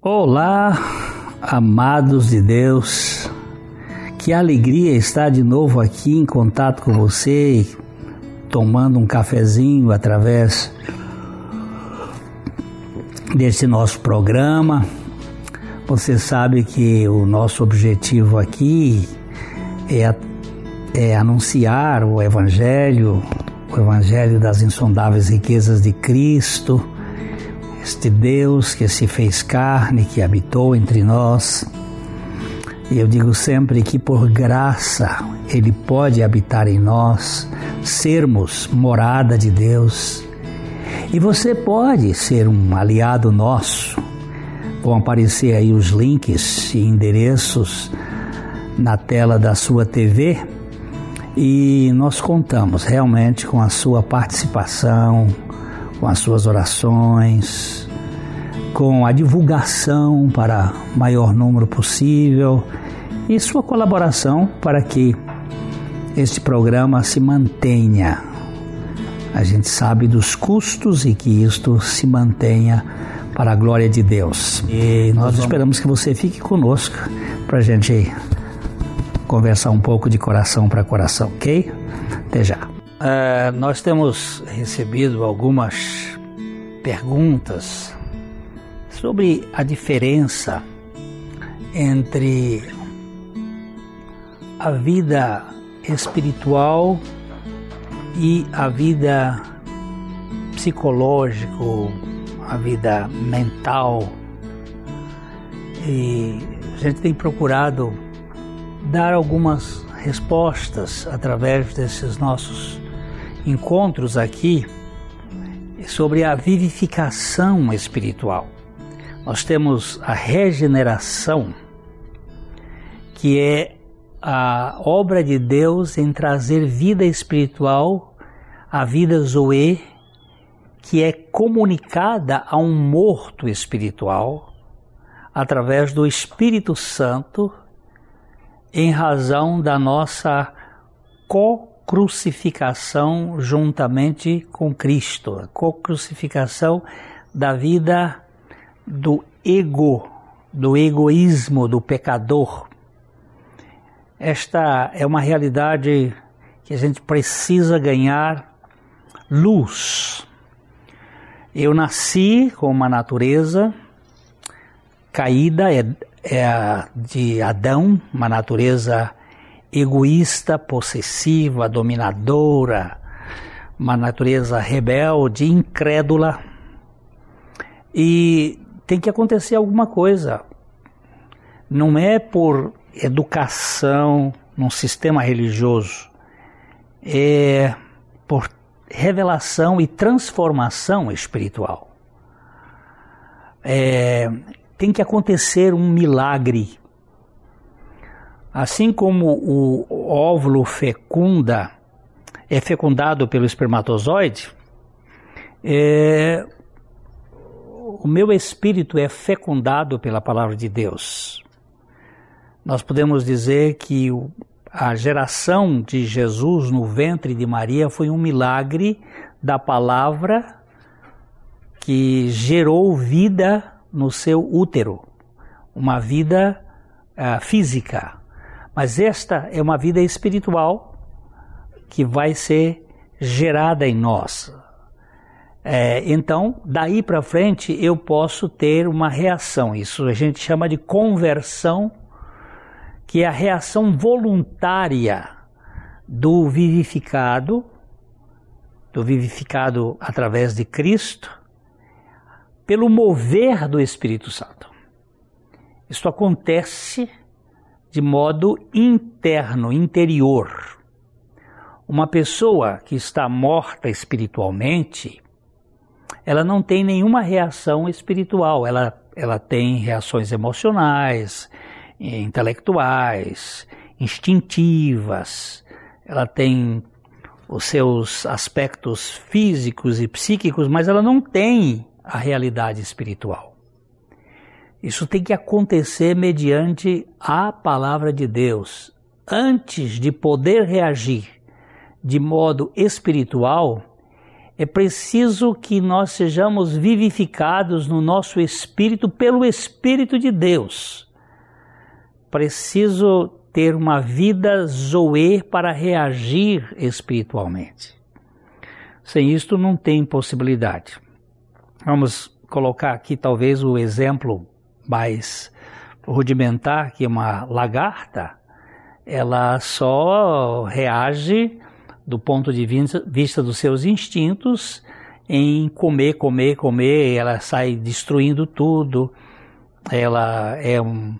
Olá, amados de Deus. Que alegria estar de novo aqui em contato com você, tomando um cafezinho através desse nosso programa. Você sabe que o nosso objetivo aqui é, é anunciar o Evangelho, o Evangelho das insondáveis riquezas de Cristo, este Deus que se fez carne, que habitou entre nós. E eu digo sempre que por graça Ele pode habitar em nós, sermos morada de Deus. E você pode ser um aliado nosso Vão aparecer aí os links e endereços na tela da sua TV e nós contamos realmente com a sua participação, com as suas orações, com a divulgação para maior número possível e sua colaboração para que este programa se mantenha. A gente sabe dos custos e que isto se mantenha para a glória de Deus. E nós vamos... esperamos que você fique conosco para a gente conversar um pouco de coração para coração, ok? Até já. Uh, nós temos recebido algumas perguntas sobre a diferença entre a vida espiritual e a vida psicológica a vida mental. E a gente tem procurado dar algumas respostas através desses nossos encontros aqui sobre a vivificação espiritual. Nós temos a regeneração, que é a obra de Deus em trazer vida espiritual à vida zoe que é comunicada a um morto espiritual através do Espírito Santo em razão da nossa co-crucificação juntamente com Cristo, a co-crucificação da vida do ego, do egoísmo do pecador. Esta é uma realidade que a gente precisa ganhar luz eu nasci com uma natureza caída, é, é de Adão, uma natureza egoísta, possessiva, dominadora, uma natureza rebelde, incrédula. E tem que acontecer alguma coisa. Não é por educação num sistema religioso, é por revelação e transformação espiritual. É, tem que acontecer um milagre. Assim como o óvulo fecunda, é fecundado pelo espermatozoide, é, o meu espírito é fecundado pela palavra de Deus. Nós podemos dizer que a geração de Jesus no ventre de Maria foi um milagre da palavra que gerou vida no seu útero, uma vida uh, física. Mas esta é uma vida espiritual que vai ser gerada em nós. É, então, daí para frente, eu posso ter uma reação. Isso a gente chama de conversão que é a reação voluntária do vivificado, do vivificado através de Cristo, pelo mover do Espírito Santo. Isso acontece de modo interno, interior. Uma pessoa que está morta espiritualmente, ela não tem nenhuma reação espiritual, ela, ela tem reações emocionais, intelectuais, instintivas, ela tem os seus aspectos físicos e psíquicos, mas ela não tem a realidade espiritual. Isso tem que acontecer mediante a palavra de Deus. Antes de poder reagir de modo espiritual, é preciso que nós sejamos vivificados no nosso espírito pelo Espírito de Deus. Preciso ter uma vida zoe para reagir espiritualmente. Sem isto não tem possibilidade. Vamos colocar aqui talvez o exemplo mais rudimentar, que é uma lagarta. Ela só reage do ponto de vista dos seus instintos em comer, comer, comer, ela sai destruindo tudo. Ela é um,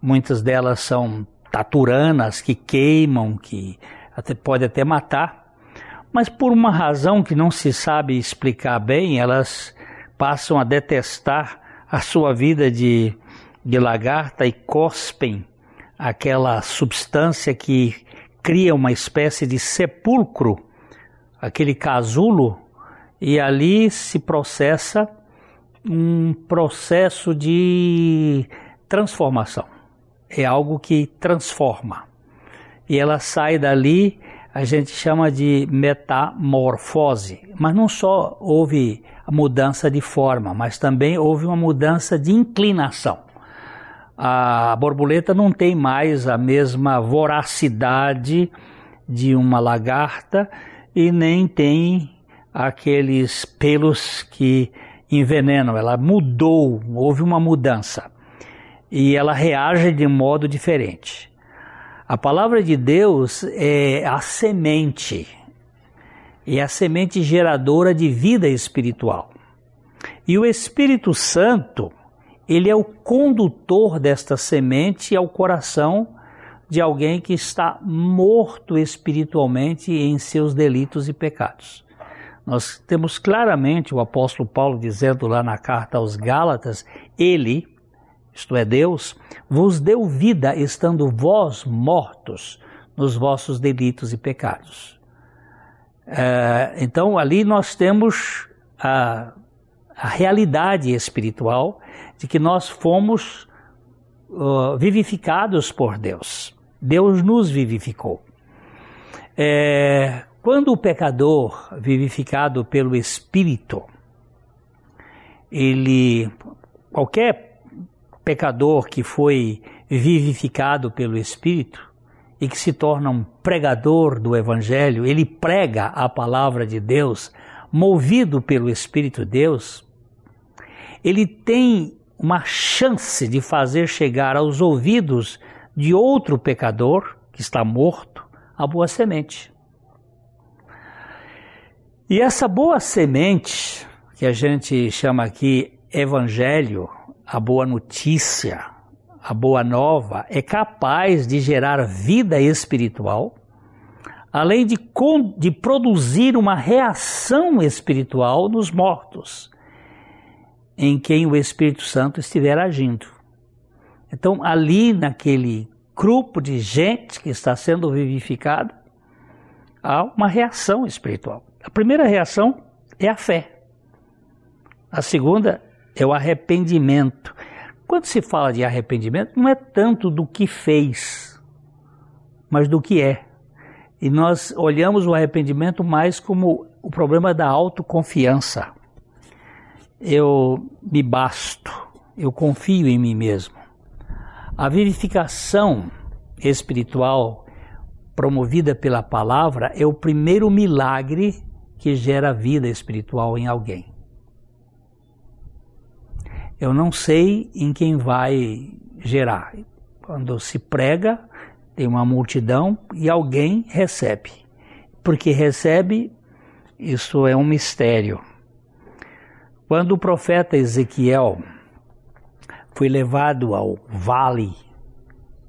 muitas delas são taturanas que queimam, que até pode até matar. Mas por uma razão que não se sabe explicar bem, elas passam a detestar a sua vida de, de lagarta e cospem aquela substância que cria uma espécie de sepulcro, aquele casulo, e ali se processa um processo de transformação. É algo que transforma. E ela sai dali, a gente chama de metamorfose. Mas não só houve a mudança de forma, mas também houve uma mudança de inclinação a borboleta não tem mais a mesma voracidade de uma lagarta e nem tem aqueles pelos que envenenam. Ela mudou, houve uma mudança e ela reage de modo diferente. A palavra de Deus é a semente, é a semente geradora de vida espiritual. E o Espírito Santo, ele é o condutor desta semente ao coração de alguém que está morto espiritualmente em seus delitos e pecados. Nós temos claramente o apóstolo Paulo dizendo lá na carta aos Gálatas: Ele, isto é Deus, vos deu vida estando vós mortos nos vossos delitos e pecados. É, então ali nós temos a, a realidade espiritual de que nós fomos uh, vivificados por Deus. Deus nos vivificou. É, quando o pecador, vivificado pelo Espírito, ele, qualquer pecador que foi vivificado pelo Espírito e que se torna um pregador do Evangelho, ele prega a palavra de Deus, movido pelo Espírito de Deus, ele tem uma chance de fazer chegar aos ouvidos de outro pecador que está morto a boa semente. E essa boa semente, que a gente chama aqui evangelho, a boa notícia, a boa nova, é capaz de gerar vida espiritual, além de, de produzir uma reação espiritual nos mortos em quem o Espírito Santo estiver agindo. Então, ali naquele grupo de gente que está sendo vivificada, há uma reação espiritual. A primeira reação é a fé. A segunda é o arrependimento. Quando se fala de arrependimento, não é tanto do que fez, mas do que é. E nós olhamos o arrependimento mais como o problema da autoconfiança eu me basto, eu confio em mim mesmo. A vivificação espiritual promovida pela palavra é o primeiro milagre que gera vida espiritual em alguém. Eu não sei em quem vai gerar. Quando se prega, tem uma multidão e alguém recebe. Porque recebe, isso é um mistério. Quando o profeta Ezequiel foi levado ao vale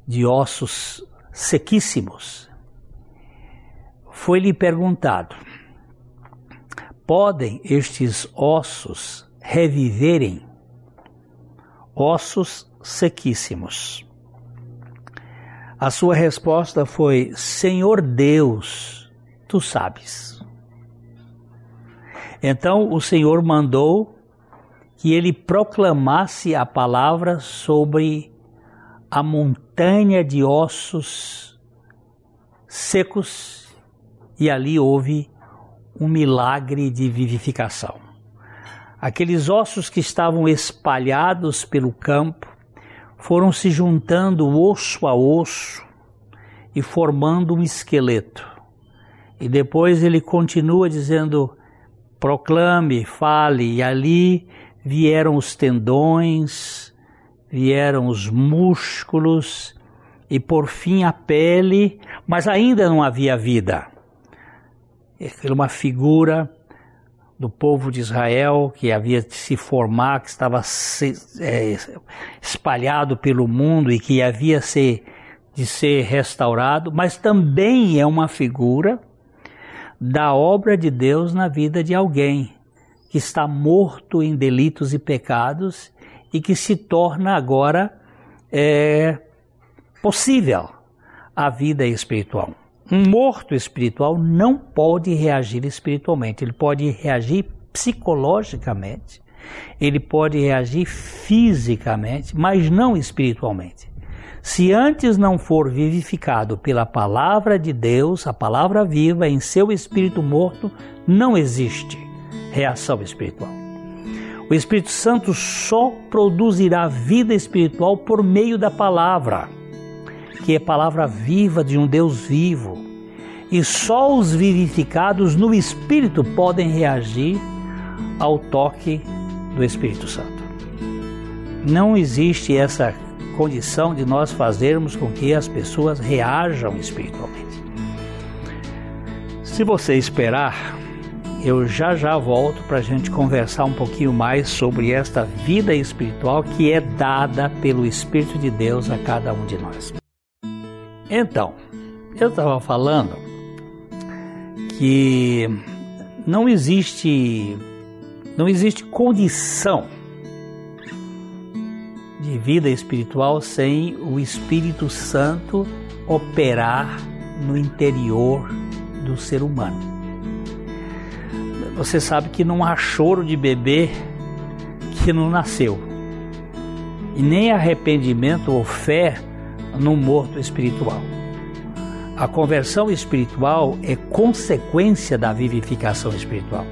de ossos sequíssimos, foi-lhe perguntado: podem estes ossos reviverem? Ossos sequíssimos. A sua resposta foi: Senhor Deus, tu sabes. Então o Senhor mandou que ele proclamasse a palavra sobre a montanha de ossos secos, e ali houve um milagre de vivificação. Aqueles ossos que estavam espalhados pelo campo foram se juntando osso a osso e formando um esqueleto. E depois ele continua dizendo: proclame, fale, e ali vieram os tendões, vieram os músculos e por fim a pele, mas ainda não havia vida. Era uma figura do povo de Israel que havia de se formar, que estava se, é, espalhado pelo mundo e que havia se, de ser restaurado, mas também é uma figura da obra de Deus na vida de alguém que está morto em delitos e pecados e que se torna agora é, possível a vida espiritual. Um morto espiritual não pode reagir espiritualmente, ele pode reagir psicologicamente, ele pode reagir fisicamente, mas não espiritualmente. Se antes não for vivificado pela palavra de Deus, a palavra viva em seu espírito morto, não existe reação espiritual. O Espírito Santo só produzirá vida espiritual por meio da palavra, que é palavra viva de um Deus vivo. E só os vivificados no Espírito podem reagir ao toque do Espírito Santo. Não existe essa condição de nós fazermos com que as pessoas reajam espiritualmente. Se você esperar, eu já já volto para a gente conversar um pouquinho mais sobre esta vida espiritual que é dada pelo Espírito de Deus a cada um de nós. Então, eu estava falando que não existe não existe condição de vida espiritual sem o Espírito Santo operar no interior do ser humano. Você sabe que não há choro de bebê que não nasceu, e nem arrependimento ou fé no morto espiritual. A conversão espiritual é consequência da vivificação espiritual.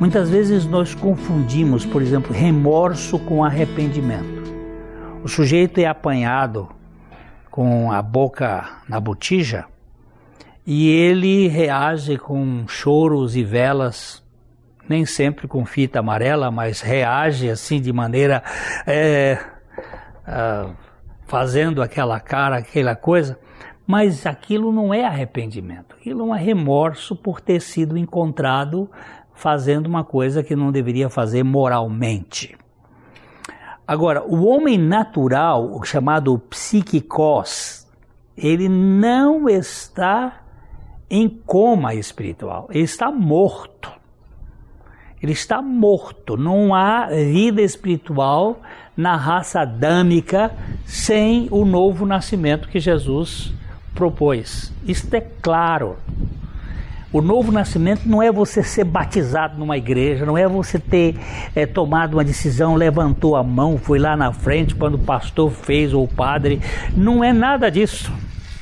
Muitas vezes nós confundimos, por exemplo, remorso com arrependimento. O sujeito é apanhado com a boca na botija e ele reage com choros e velas, nem sempre com fita amarela, mas reage assim de maneira é, uh, fazendo aquela cara, aquela coisa. Mas aquilo não é arrependimento, aquilo é remorso por ter sido encontrado fazendo uma coisa que não deveria fazer moralmente. Agora, o homem natural, o chamado psiquicos, ele não está em coma espiritual, ele está morto. Ele está morto. Não há vida espiritual na raça adâmica sem o novo nascimento que Jesus propôs. Isto é claro. O novo nascimento não é você ser batizado numa igreja, não é você ter é, tomado uma decisão, levantou a mão, foi lá na frente quando o pastor fez ou o padre. Não é nada disso.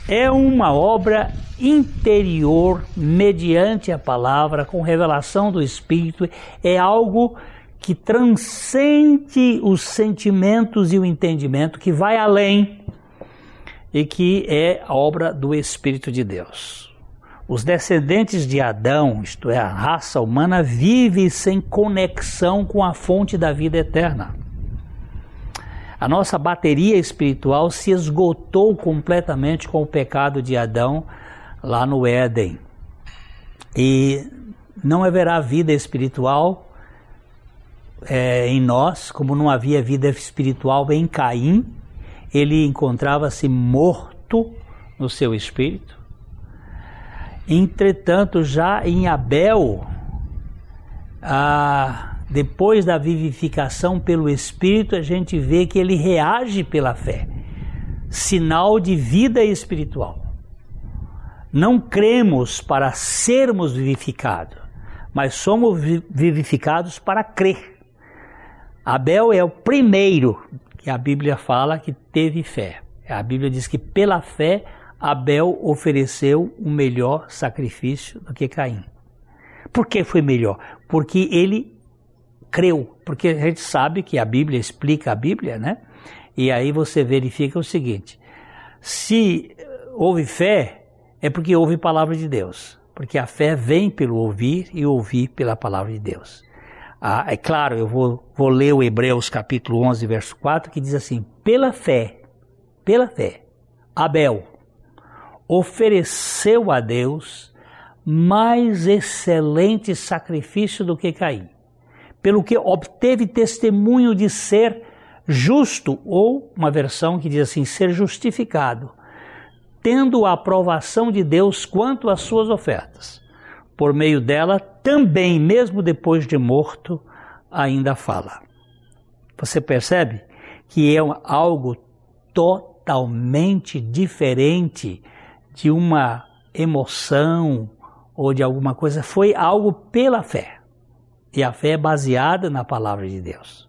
É uma obra interior, mediante a palavra, com revelação do Espírito. É algo que transcende os sentimentos e o entendimento, que vai além e que é a obra do Espírito de Deus. Os descendentes de Adão, isto é, a raça humana, vive sem conexão com a fonte da vida eterna. A nossa bateria espiritual se esgotou completamente com o pecado de Adão lá no Éden. E não haverá vida espiritual é, em nós, como não havia vida espiritual em Caim. Ele encontrava-se morto no seu espírito. Entretanto, já em Abel, ah, depois da vivificação pelo Espírito, a gente vê que ele reage pela fé sinal de vida espiritual. Não cremos para sermos vivificados, mas somos vivificados para crer. Abel é o primeiro que a Bíblia fala que teve fé. A Bíblia diz que pela fé Abel ofereceu um melhor sacrifício do que Caim. Por que foi melhor? Porque ele creu. Porque a gente sabe que a Bíblia explica a Bíblia, né? E aí você verifica o seguinte: se houve fé, é porque houve palavra de Deus. Porque a fé vem pelo ouvir e ouvir pela palavra de Deus. Ah, é claro, eu vou, vou ler o Hebreus capítulo 11, verso 4, que diz assim: pela fé, pela fé, Abel ofereceu a Deus mais excelente sacrifício do que Caim, pelo que obteve testemunho de ser justo, ou uma versão que diz assim, ser justificado, tendo a aprovação de Deus quanto às suas ofertas. Por meio dela, também, mesmo depois de morto, ainda fala. Você percebe que é algo totalmente diferente de uma emoção ou de alguma coisa, foi algo pela fé. E a fé é baseada na palavra de Deus.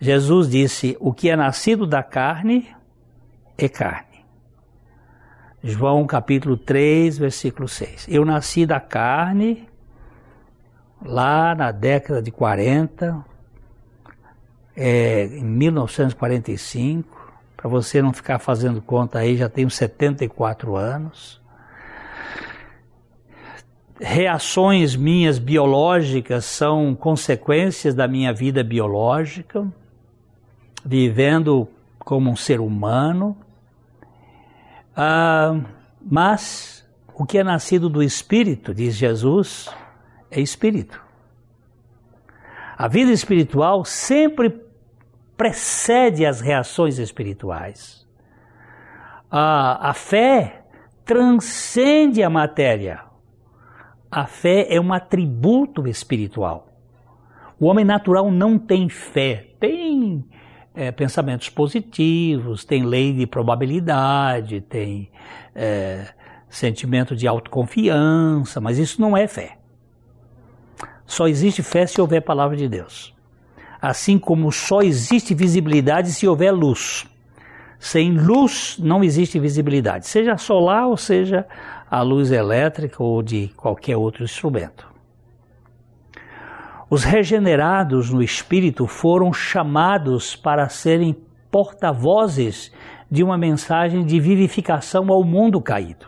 Jesus disse: O que é nascido da carne é carne. João capítulo 3, versículo 6. Eu nasci da carne lá na década de 40, é, em 1945. Para você não ficar fazendo conta aí, já tenho 74 anos. Reações minhas biológicas são consequências da minha vida biológica vivendo como um ser humano, ah, mas o que é nascido do Espírito, diz Jesus, é Espírito. A vida espiritual sempre precede as reações espirituais. A, a fé transcende a matéria. A fé é um atributo espiritual. O homem natural não tem fé, tem é, pensamentos positivos, tem lei de probabilidade, tem é, sentimento de autoconfiança, mas isso não é fé. Só existe fé se houver palavra de Deus. Assim como só existe visibilidade se houver luz. Sem luz não existe visibilidade, seja solar ou seja a luz elétrica ou de qualquer outro instrumento. Os regenerados no espírito foram chamados para serem porta-vozes de uma mensagem de vivificação ao mundo caído.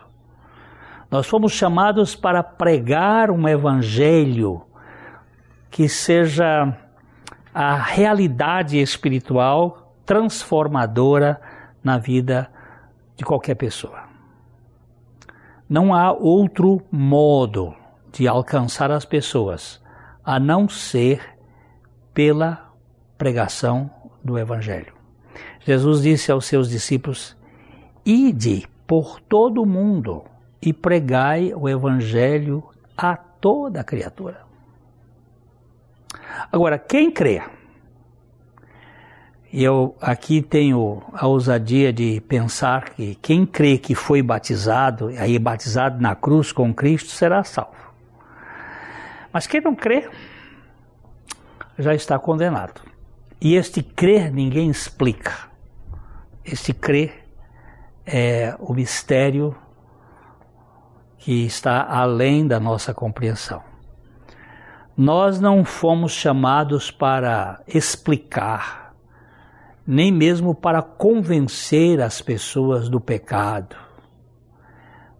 Nós fomos chamados para pregar um evangelho que seja a realidade espiritual transformadora na vida de qualquer pessoa. Não há outro modo de alcançar as pessoas a não ser pela pregação do Evangelho. Jesus disse aos seus discípulos: Ide por todo o mundo e pregai o Evangelho a toda criatura. Agora, quem crê? Eu aqui tenho a ousadia de pensar que quem crê que foi batizado, aí batizado na cruz com Cristo, será salvo. Mas quem não crê já está condenado. E este crer ninguém explica. Este crer é o mistério que está além da nossa compreensão. Nós não fomos chamados para explicar, nem mesmo para convencer as pessoas do pecado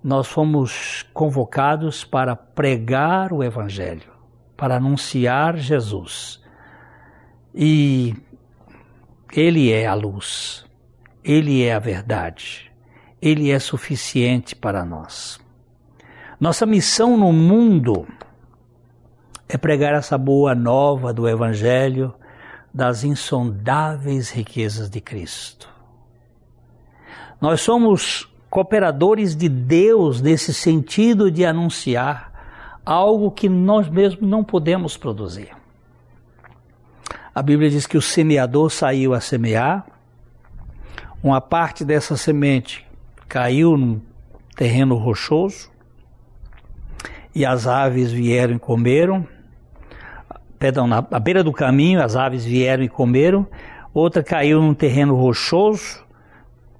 nós fomos convocados para pregar o Evangelho, para anunciar Jesus. E Ele é a luz, Ele é a verdade, Ele é suficiente para nós. Nossa missão no mundo é pregar essa boa nova do Evangelho das insondáveis riquezas de Cristo. Nós somos cooperadores de Deus nesse sentido de anunciar algo que nós mesmos não podemos produzir. A Bíblia diz que o semeador saiu a semear, uma parte dessa semente caiu num terreno rochoso e as aves vieram e comeram. Perdão, na beira do caminho as aves vieram e comeram. Outra caiu num terreno rochoso,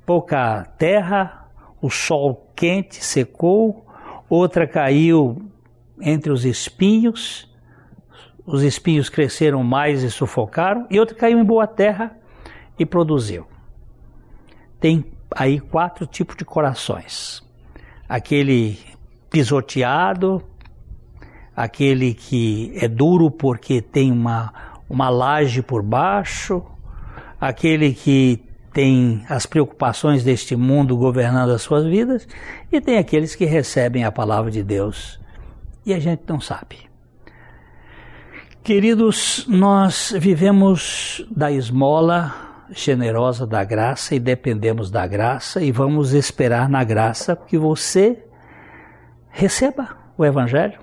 pouca terra, o sol quente secou, outra caiu entre os espinhos, os espinhos cresceram mais e sufocaram, e outro caiu em boa terra e produziu. Tem aí quatro tipos de corações: aquele pisoteado, aquele que é duro porque tem uma, uma laje por baixo, aquele que tem as preocupações deste mundo governando as suas vidas, e tem aqueles que recebem a palavra de Deus. E a gente não sabe. Queridos, nós vivemos da esmola generosa da graça e dependemos da graça e vamos esperar na graça que você receba o Evangelho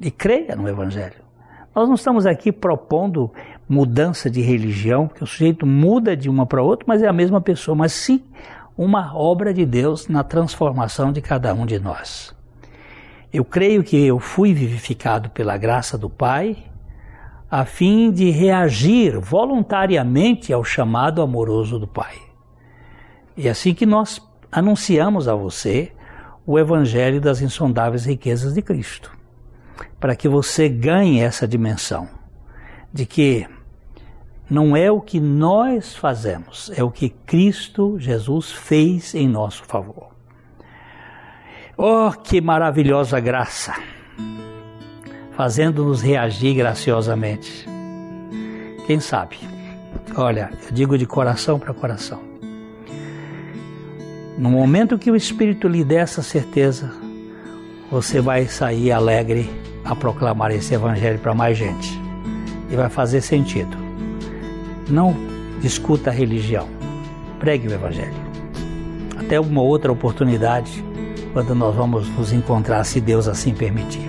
e creia no Evangelho. Nós não estamos aqui propondo mudança de religião, porque o sujeito muda de uma para outra, mas é a mesma pessoa, mas sim uma obra de Deus na transformação de cada um de nós. Eu creio que eu fui vivificado pela graça do Pai, a fim de reagir voluntariamente ao chamado amoroso do Pai. E é assim que nós anunciamos a você o Evangelho das insondáveis riquezas de Cristo, para que você ganhe essa dimensão de que não é o que nós fazemos, é o que Cristo Jesus fez em nosso favor. Oh, que maravilhosa graça! Fazendo-nos reagir graciosamente. Quem sabe? Olha, eu digo de coração para coração. No momento que o Espírito lhe der essa certeza, você vai sair alegre a proclamar esse Evangelho para mais gente. E vai fazer sentido. Não discuta a religião, pregue o Evangelho. Até uma outra oportunidade quando nós vamos nos encontrar, se Deus assim permitir.